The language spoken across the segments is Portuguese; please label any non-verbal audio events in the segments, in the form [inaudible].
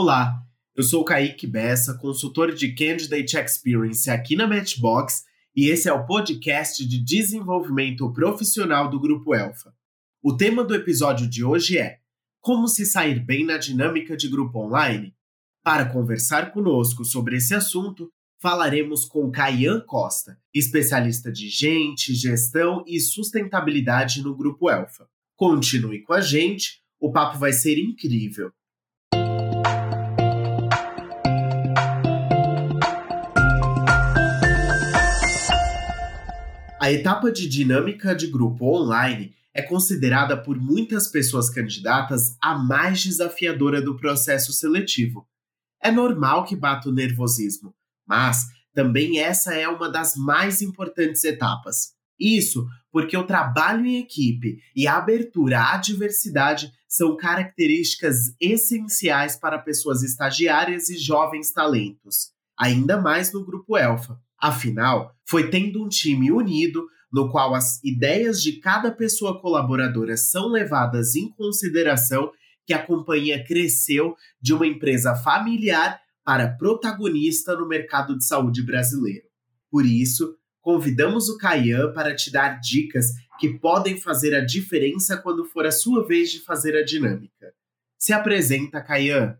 Olá, eu sou o Kaique Bessa, consultor de Candidate Experience aqui na Matchbox, e esse é o podcast de desenvolvimento profissional do Grupo Elfa. O tema do episódio de hoje é Como se sair bem na dinâmica de grupo online? Para conversar conosco sobre esse assunto, falaremos com Caian Costa, especialista de gente, gestão e sustentabilidade no Grupo Elfa. Continue com a gente, o papo vai ser incrível. A etapa de dinâmica de grupo online é considerada por muitas pessoas candidatas a mais desafiadora do processo seletivo. É normal que bata o nervosismo, mas também essa é uma das mais importantes etapas. Isso porque o trabalho em equipe e a abertura à diversidade são características essenciais para pessoas estagiárias e jovens talentos, ainda mais no grupo Elfa. Afinal, foi tendo um time unido, no qual as ideias de cada pessoa colaboradora são levadas em consideração, que a companhia cresceu de uma empresa familiar para protagonista no mercado de saúde brasileiro. Por isso, convidamos o Caian para te dar dicas que podem fazer a diferença quando for a sua vez de fazer a dinâmica. Se apresenta, Caian.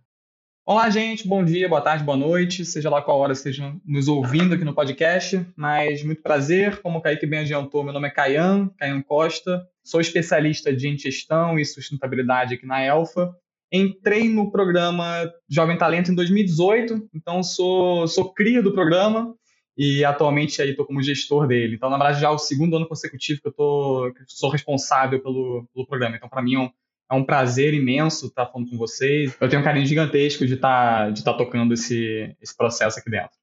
Olá, gente, bom dia, boa tarde, boa noite, seja lá qual hora estejam nos ouvindo aqui no podcast, mas muito prazer, como o Kaique bem adiantou, meu nome é Caian, Caian Costa, sou especialista de gestão e sustentabilidade aqui na Elfa, entrei no programa Jovem Talento em 2018, então sou, sou cria do programa e atualmente aí estou como gestor dele, então na verdade já é o segundo ano consecutivo que eu tô, que sou responsável pelo, pelo programa, então para mim é um é um prazer imenso estar falando com vocês. Eu tenho um carinho gigantesco de estar, de estar tocando esse, esse processo aqui dentro.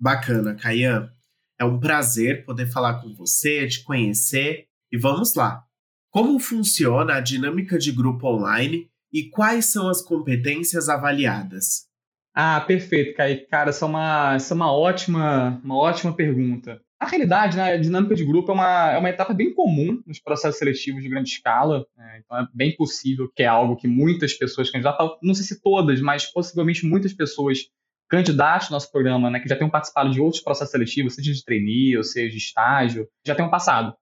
Bacana, Caian. É um prazer poder falar com você, te conhecer. E vamos lá. Como funciona a dinâmica de grupo online e quais são as competências avaliadas? Ah, perfeito, Kaique. Cara, essa é uma, essa é uma, ótima, uma ótima pergunta. Na realidade, né, a dinâmica de grupo é uma, é uma etapa bem comum nos processos seletivos de grande escala. Né, então, é bem possível que é algo que muitas pessoas candidatas, não sei se todas, mas possivelmente muitas pessoas candidatos ao nosso programa, né, que já tenham participado de outros processos seletivos, seja de trainee ou seja de estágio, já tenham passado.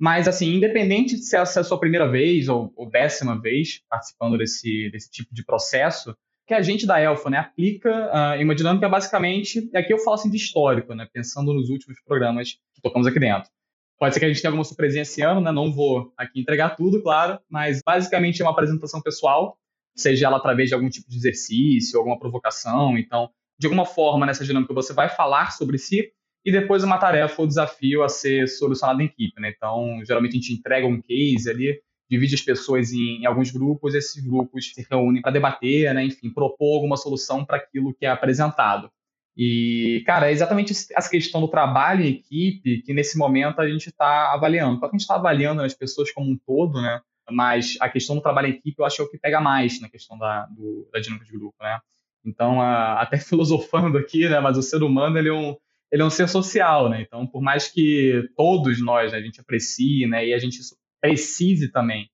Mas, assim, independente de se é a sua primeira vez ou, ou décima vez participando desse, desse tipo de processo, que a gente da Elfa né, aplica uh, em uma dinâmica basicamente, e aqui eu falo assim de histórico, né, pensando nos últimos programas que tocamos aqui dentro. Pode ser que a gente tenha alguma surpresinha esse ano, né, não vou aqui entregar tudo, claro, mas basicamente é uma apresentação pessoal, seja ela através de algum tipo de exercício, alguma provocação, então, de alguma forma, nessa dinâmica você vai falar sobre si, e depois uma tarefa ou desafio a ser solucionado em equipe, né? Então, geralmente a gente entrega um case ali, divide as pessoas em, em alguns grupos, esses grupos se reúnem para debater, né, enfim, propor alguma solução para aquilo que é apresentado. E, cara, é exatamente essa questão do trabalho em equipe que nesse momento a gente está avaliando. Porque a gente está avaliando as pessoas como um todo, né? Mas a questão do trabalho em equipe eu acho que é o que pega mais na questão da, do, da dinâmica de grupo, né? Então, a, até [laughs] filosofando aqui, né? Mas o ser humano, ele é um, ele é um ser social, né? Então, por mais que todos nós, né, a gente aprecie, né? E a gente precise também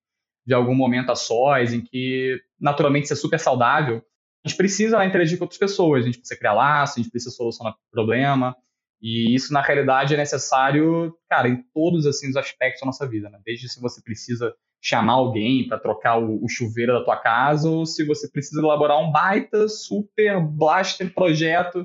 de algum momento a sós, em que naturalmente isso é super saudável, a gente precisa interagir com outras pessoas, a gente precisa criar laços, a gente precisa solucionar problema, e isso na realidade é necessário, cara, em todos assim os aspectos da nossa vida, né? Desde se você precisa chamar alguém para trocar o, o, chuveiro da tua casa, ou se você precisa elaborar um baita, super blaster projeto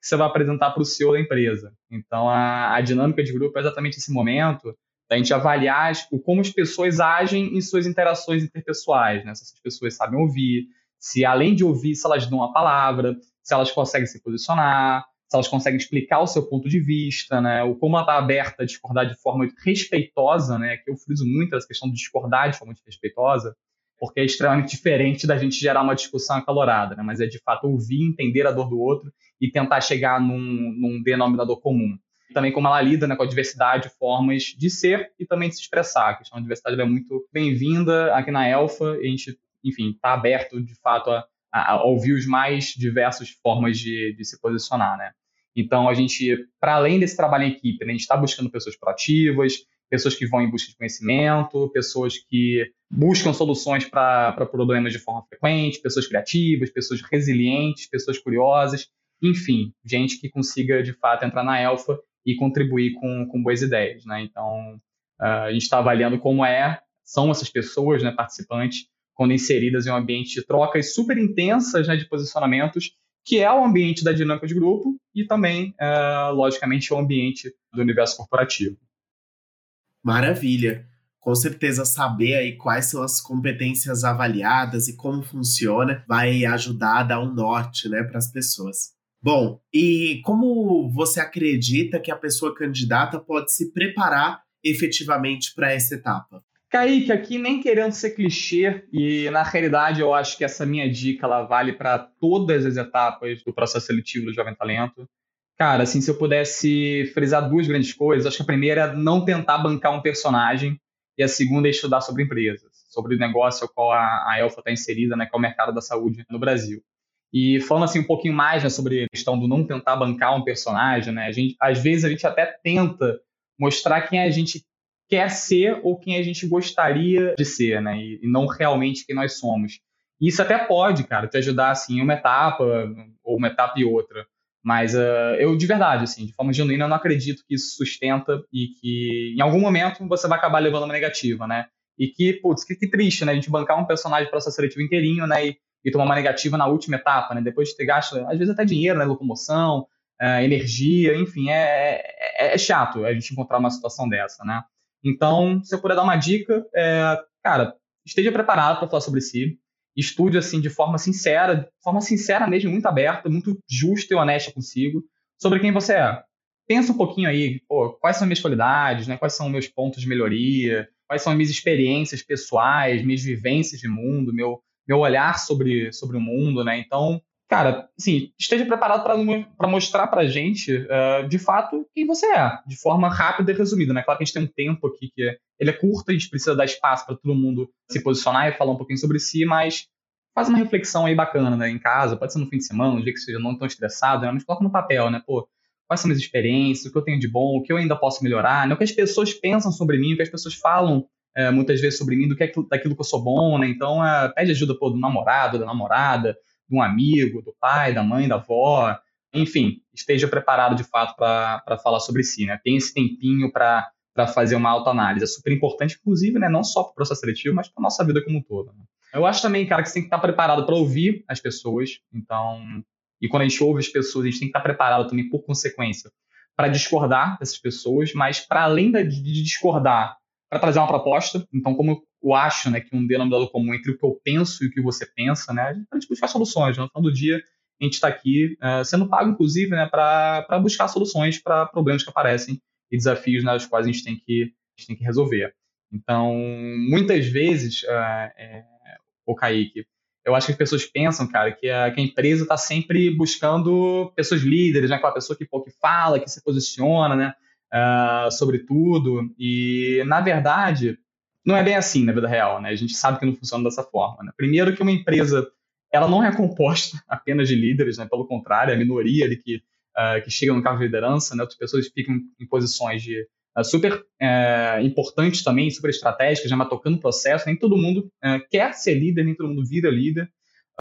que você vai apresentar para o CEO da empresa. Então a, a dinâmica de grupo é exatamente esse momento da gente avaliar tipo, como as pessoas agem em suas interações interpessoais, né? Se essas pessoas sabem ouvir, se além de ouvir, se elas dão a palavra, se elas conseguem se posicionar, se elas conseguem explicar o seu ponto de vista, né? Como ela está aberta a discordar de forma respeitosa, né? Que eu friso muito essa questão de discordar de forma respeitosa, porque é extremamente diferente da gente gerar uma discussão acalorada, né? Mas é de fato ouvir, entender a dor do outro e tentar chegar num, num denominador comum também como ela lida né, com a diversidade de formas de ser e também de se expressar. A questão da diversidade é muito bem-vinda aqui na Elfa. A gente, enfim, está aberto, de fato, a, a, ouvir os mais diversas formas de, de se posicionar, né? Então, a gente, para além desse trabalho em equipe, né, a gente está buscando pessoas proativas, pessoas que vão em busca de conhecimento, pessoas que buscam soluções para problemas de forma frequente, pessoas criativas, pessoas resilientes, pessoas curiosas, enfim, gente que consiga de fato entrar na Elfa e contribuir com, com boas ideias. Né? Então, uh, a gente está avaliando como é, são essas pessoas, né, participantes, quando inseridas em um ambiente de trocas super intensas né, de posicionamentos, que é o ambiente da dinâmica de grupo e também, uh, logicamente, o ambiente do universo corporativo. Maravilha. Com certeza saber aí quais são as competências avaliadas e como funciona vai ajudar a dar um norte, né, para as pessoas. Bom, e como você acredita que a pessoa candidata pode se preparar efetivamente para essa etapa? Kaique, aqui nem querendo ser clichê, e na realidade eu acho que essa minha dica ela vale para todas as etapas do processo seletivo do Jovem Talento. Cara, assim, se eu pudesse frisar duas grandes coisas, acho que a primeira é não tentar bancar um personagem, e a segunda é estudar sobre empresas, sobre o negócio ao qual a, a Elfa está inserida, né, que é o mercado da saúde no Brasil. E falando assim um pouquinho mais né, sobre a questão do não tentar bancar um personagem, né? A gente, às vezes a gente até tenta mostrar quem a gente quer ser ou quem a gente gostaria de ser, né? E, e não realmente quem nós somos. E isso até pode, cara, te ajudar assim em uma etapa ou uma etapa e outra. Mas uh, eu, de verdade, assim, de forma genuína, eu não acredito que isso sustenta e que em algum momento você vai acabar levando uma negativa, né? E que, putz, que, que triste, né? A gente bancar um personagem para processo seletivo inteirinho, né? E, e tomar uma negativa na última etapa, né? Depois de ter gasto, às vezes até dinheiro, né? Locomoção, uh, energia, enfim, é, é, é, chato a gente encontrar uma situação dessa, né? Então, se eu puder dar uma dica, é, cara, esteja preparado para falar sobre si, estude assim de forma sincera, de forma sincera mesmo, muito aberta, muito justa e honesta consigo, sobre quem você é. Pensa um pouquinho aí, pô, quais são minhas qualidades, né? Quais são meus pontos de melhoria, quais são as minhas experiências pessoais, minhas vivências de mundo, meu meu olhar sobre, sobre o mundo, né? Então, cara, assim, esteja preparado para mostrar para gente, uh, de fato, quem você é, de forma rápida e resumida, né? Claro que a gente tem um tempo aqui que é, ele é curto, a gente precisa dar espaço para todo mundo se posicionar e falar um pouquinho sobre si, mas faz uma reflexão aí bacana, né? Em casa, pode ser no fim de semana, um dia que seja não tão estressado, né? Mas coloca no papel, né? Pô, quais são minhas experiências, o que eu tenho de bom, o que eu ainda posso melhorar, né? o que as pessoas pensam sobre mim, o que as pessoas falam é, muitas vezes sobre mim do que é daquilo que eu sou bom, né? Então, é, pede ajuda pô, do namorado, da namorada, de um amigo, do pai, da mãe, da avó, enfim, esteja preparado de fato para falar sobre si, né? Tem esse tempinho para fazer uma autoanálise. É super importante, inclusive, né? Não só para o processo seletivo, mas para nossa vida como um todo. Né? Eu acho também, cara, que você tem que estar preparado para ouvir as pessoas. Então, e quando a gente ouve as pessoas, a gente tem que estar preparado também, por consequência, para discordar dessas pessoas, mas para além de discordar para trazer uma proposta. Então, como eu acho né, que um denominador comum entre o que eu penso e o que você pensa, né, a gente buscar soluções. Né? No final do dia, a gente está aqui uh, sendo pago, inclusive, né, para buscar soluções para problemas que aparecem e desafios né, os quais a gente tem que, gente tem que resolver. Então, muitas vezes, uh, é, o Kaique, eu acho que as pessoas pensam, cara, que a, que a empresa está sempre buscando pessoas líderes, né, aquela pessoa que, pô, que fala, que se posiciona, né, uh, sobre tudo. E, na verdade, não é bem assim na vida real, né? A gente sabe que não funciona dessa forma. Né? Primeiro que uma empresa ela não é composta [laughs] apenas de líderes, né? Pelo contrário, é a minoria ali que, uh, que chega no cargo de liderança, né? Outras pessoas ficam em posições de uh, super uh, importantes também, super estratégicas, né? mas tocando o processo. Nem todo mundo quer ser líder, nem todo mundo vira líder.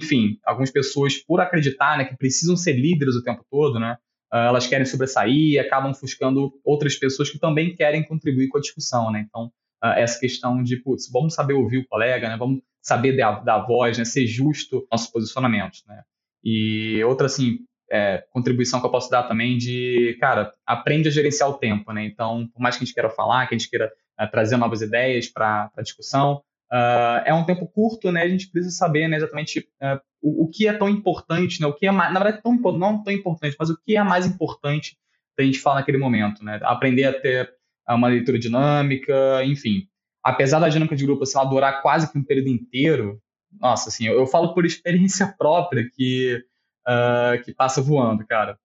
Enfim, algumas pessoas, por acreditar né, que precisam ser líderes o tempo todo, né? Uh, elas querem sobressair acabam ofuscando outras pessoas que também querem contribuir com a discussão, né? Então, uh, essa questão de, putz, vamos saber ouvir o colega, né? Vamos saber dar, dar voz, né? Ser justo nossos posicionamentos, né? E outra, assim, é, contribuição que eu posso dar também de, cara, aprende a gerenciar o tempo, né? Então, por mais que a gente queira falar, que a gente queira uh, trazer novas ideias para a discussão, Uh, é um tempo curto, né? A gente precisa saber né, exatamente uh, o, o, que é tão importante, né? O que é mais, na verdade tão, não tão importante, mas o que é mais importante da gente falar naquele momento, né? Aprender a ter uh, uma leitura dinâmica, enfim. Apesar da dinâmica de grupo assim, durar quase que um período inteiro, nossa, assim, eu, eu falo por experiência própria que que passa voando, cara.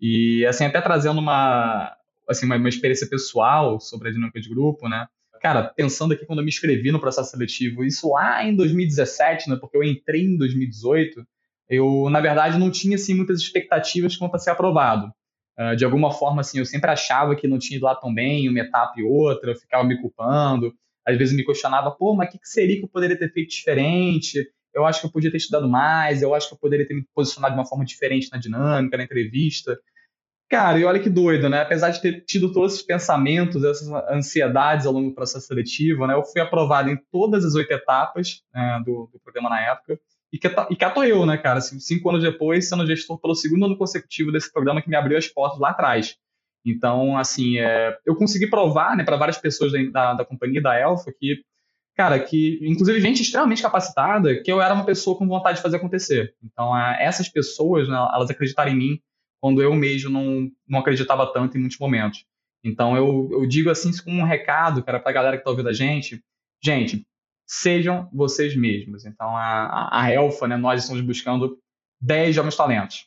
E assim, até trazendo uma assim uma, uma experiência pessoal sobre a dinâmica de grupo, né? Cara, pensando aqui quando eu me inscrevi no processo seletivo, isso lá em 2017, né, porque eu entrei em 2018, eu, na verdade, não tinha assim, muitas expectativas quanto a ser aprovado. Uh, de alguma forma, assim, eu sempre achava que não tinha ido lá tão bem, uma etapa e outra, eu ficava me culpando. Às vezes me questionava, pô, mas o que, que seria que eu poderia ter feito diferente? Eu acho que eu podia ter estudado mais, eu acho que eu poderia ter me posicionado de uma forma diferente na dinâmica, na entrevista. Cara, e olha que doido, né? Apesar de ter tido todos esses pensamentos, essas ansiedades ao longo do processo seletivo, né? Eu fui aprovado em todas as oito etapas né, do, do, programa na época. E, que, e eu, né, cara? Cinco anos depois, sendo gestor pelo segundo ano consecutivo desse programa que me abriu as portas lá atrás. Então, assim, é, eu consegui provar, né, para várias pessoas da, da, da companhia, da Elfa, que, cara, que, inclusive gente extremamente capacitada, que eu era uma pessoa com vontade de fazer acontecer. Então, essas pessoas, né, elas acreditaram em mim, quando eu mesmo não, não acreditava tanto em muitos momentos. Então eu, eu digo assim como um recado, cara, para a galera que está ouvindo a gente, gente, sejam vocês mesmos. Então a, a Elfa, né, nós estamos buscando 10 jovens talentos,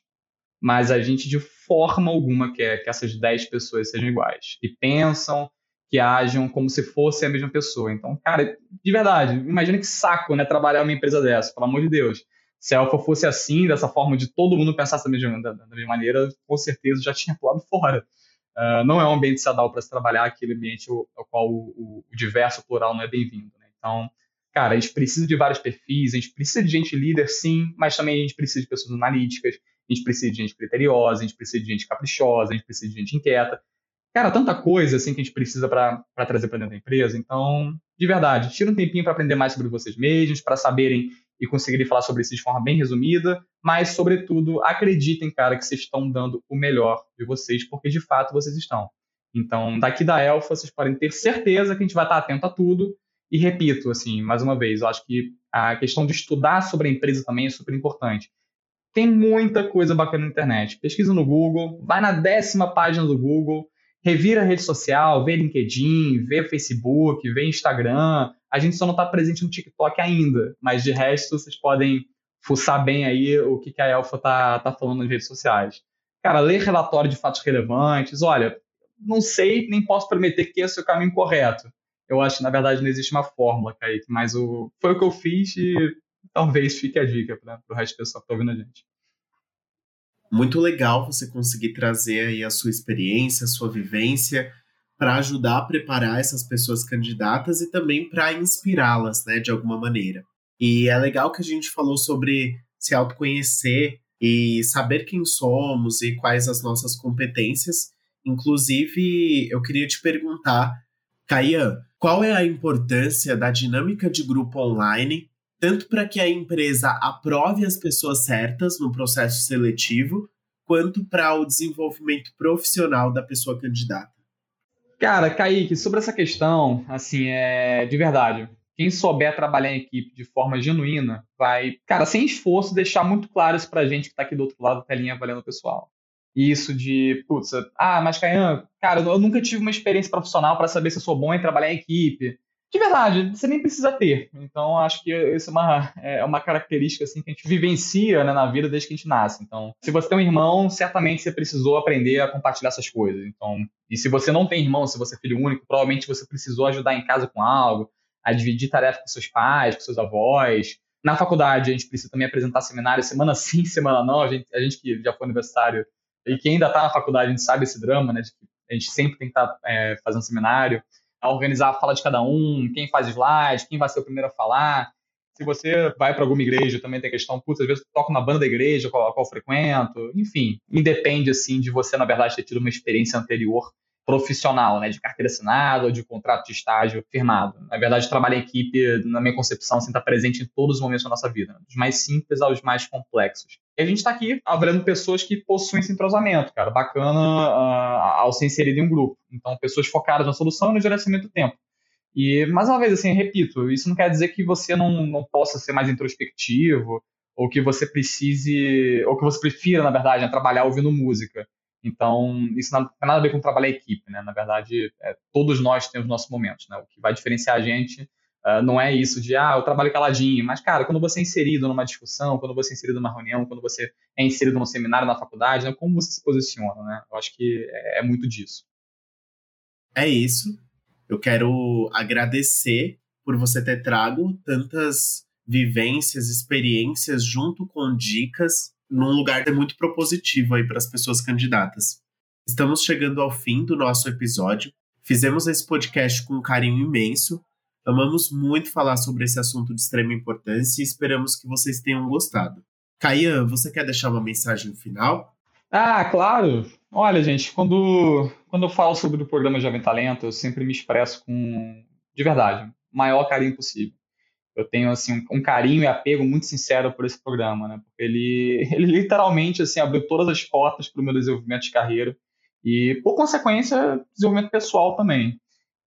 mas a gente de forma alguma quer que essas 10 pessoas sejam iguais e pensam que ajam como se fosse a mesma pessoa. Então, cara, de verdade, imagina que saco, né, trabalhar numa empresa dessa, pelo amor de Deus se a Alpha fosse assim, dessa forma de todo mundo pensasse da mesma, da, da mesma maneira, com certeza já tinha pulado fora. Uh, não é um ambiente sadal para se trabalhar, aquele ambiente ao, qual o, o, diverso, o plural não é bem-vindo. Né? Então, cara, a gente precisa de vários perfis, a gente precisa de gente líder, sim, mas também a gente precisa de pessoas analíticas, a gente precisa de gente criteriosa, a gente precisa de gente caprichosa, a gente precisa de gente inquieta. Cara, tanta coisa assim que a gente precisa para trazer para dentro da empresa. Então, de verdade, tira um tempinho para aprender mais sobre vocês mesmos, para saberem e conseguirem falar sobre isso de forma bem resumida, mas, sobretudo, acreditem, cara, que vocês estão dando o melhor de vocês, porque de fato vocês estão. Então, daqui da Elfa, vocês podem ter certeza que a gente vai estar atento a tudo. E repito, assim, mais uma vez, eu acho que a questão de estudar sobre a empresa também é super importante. Tem muita coisa bacana na internet. Pesquisa no Google, vai na décima página do Google, revira a rede social, vê LinkedIn, vê Facebook, vê Instagram. A gente só não está presente no TikTok ainda, mas de resto vocês podem fuçar bem aí o que, que a Elfa tá, tá falando nas redes sociais. Cara, ler relatório de fatos relevantes, olha, não sei, nem posso prometer que esse é o caminho correto. Eu acho que, na verdade, não existe uma fórmula, Kaique, mas o, foi o que eu fiz e [laughs] talvez fique a dica para o resto do pessoal que está ouvindo a gente muito legal você conseguir trazer aí a sua experiência, a sua vivência para ajudar a preparar essas pessoas candidatas e também para inspirá-las, né, de alguma maneira. E é legal que a gente falou sobre se autoconhecer e saber quem somos e quais as nossas competências. Inclusive, eu queria te perguntar, Caian, qual é a importância da dinâmica de grupo online tanto para que a empresa aprove as pessoas certas no processo seletivo, quanto para o desenvolvimento profissional da pessoa candidata. Cara, Kaique, sobre essa questão, assim, é de verdade. Quem souber trabalhar em equipe de forma genuína vai, cara, sem esforço, deixar muito claro isso pra gente que tá aqui do outro lado da telinha avaliando o pessoal. Isso de, putz, ah, mas Caian, cara, eu nunca tive uma experiência profissional para saber se eu sou bom em trabalhar em equipe de verdade, você nem precisa ter. Então, acho que isso é uma, é uma característica assim, que a gente vivencia né, na vida desde que a gente nasce. Então, se você tem um irmão, certamente você precisou aprender a compartilhar essas coisas. Então, e se você não tem irmão, se você é filho único, provavelmente você precisou ajudar em casa com algo, a dividir tarefas com seus pais, com seus avós. Na faculdade, a gente precisa também apresentar seminário semana sim, [laughs] semana não. A gente, a gente que já foi universitário e que ainda está na faculdade, a gente sabe esse drama, né? De que a gente sempre tem que estar tá, é, fazendo seminário a organizar a fala de cada um, quem faz slide, quem vai ser o primeiro a falar. Se você vai para alguma igreja, também tem questão, putz, às vezes toco na banda da igreja, qual, qual frequento, enfim, independe, assim, de você, na verdade, ter tido uma experiência anterior profissional, né, de carteira assinada ou de contrato de estágio firmado. Na verdade, trabalho em equipe, na minha concepção, está assim, presente em todos os momentos da nossa vida, né? dos mais simples aos mais complexos. E a gente está aqui avaliando pessoas que possuem esse entrosamento, cara, bacana uh, ao ser inserido em um grupo. Então, pessoas focadas na solução e no gerenciamento do tempo. E, mais uma vez, assim, repito, isso não quer dizer que você não, não possa ser mais introspectivo, ou que você precise, ou que você prefira, na verdade, né, trabalhar ouvindo música. Então, isso não tem nada a ver com trabalhar em equipe, né? Na verdade, é, todos nós temos nossos momentos, né? O que vai diferenciar a gente uh, não é isso de, ah, eu trabalho caladinho, mas, cara, quando você é inserido numa discussão, quando você é inserido numa reunião, quando você é inserido num seminário na faculdade, né? como você se posiciona, né? Eu acho que é, é muito disso. É isso. Eu quero agradecer por você ter trago tantas vivências, experiências junto com dicas num lugar muito propositivo aí para as pessoas candidatas. Estamos chegando ao fim do nosso episódio. Fizemos esse podcast com um carinho imenso. Amamos muito falar sobre esse assunto de extrema importância e esperamos que vocês tenham gostado. Caian, você quer deixar uma mensagem final? Ah, claro. Olha, gente, quando, quando eu falo sobre o programa Jovem Talento, eu sempre me expresso com, de verdade, o maior carinho possível. Eu tenho, assim, um, carinho e apego muito sincero por esse programa, né? Porque ele, [laughs] ele literalmente, assim, abriu todas as portas para o meu desenvolvimento de carreira e, por consequência, desenvolvimento pessoal também.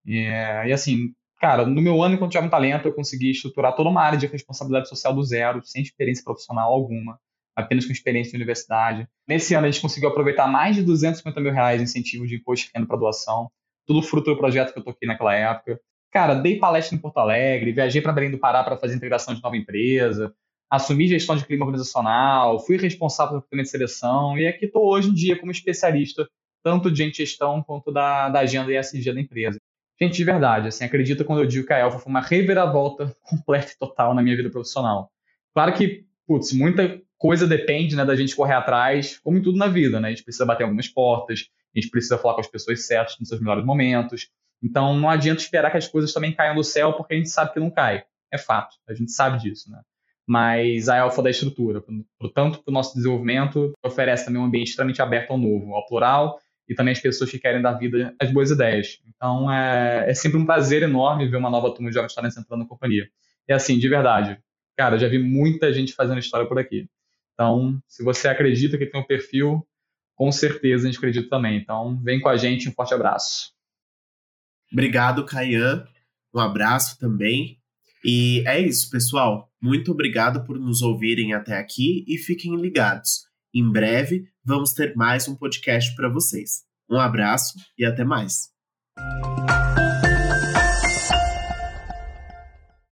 E, e assim, cara, no meu ano enquanto Jovem Talento, eu consegui estruturar toda uma área de responsabilidade social do zero, sem experiência profissional alguma apenas com experiência de universidade. Nesse ano, a gente conseguiu aproveitar mais de 250 mil reais em incentivo de imposto de renda para doação, tudo fruto do projeto que eu toquei naquela época. Cara, dei palestra em Porto Alegre, viajei para Belém do Pará para fazer integração de nova empresa, assumi gestão de clima organizacional, fui responsável pelo recrutamento de seleção e aqui estou hoje em dia como especialista tanto de gestão quanto da, da agenda ESG da empresa. Gente, de verdade, assim, acredita quando eu digo que a Elfa foi uma reviravolta [laughs] completa e total na minha vida profissional. Claro que, putz, muita coisa depende né, da gente correr atrás, como em tudo na vida, né? A gente precisa bater algumas portas, a gente precisa falar com as pessoas certas nos seus melhores momentos. Então não adianta esperar que as coisas também caiam do céu, porque a gente sabe que não cai. É fato, a gente sabe disso, né? Mas a alfa da estrutura, portanto, para o nosso desenvolvimento, oferece também um ambiente extremamente aberto ao novo, ao plural, e também as pessoas que querem dar vida às boas ideias. Então é, é sempre um prazer enorme ver uma nova turma de jovens talentos entrando na companhia. E assim, de verdade, cara, já vi muita gente fazendo história por aqui. Então, se você acredita que tem um perfil, com certeza a gente acredita também. Então, vem com a gente, um forte abraço. Obrigado, Caian. Um abraço também. E é isso, pessoal. Muito obrigado por nos ouvirem até aqui e fiquem ligados. Em breve vamos ter mais um podcast para vocês. Um abraço e até mais.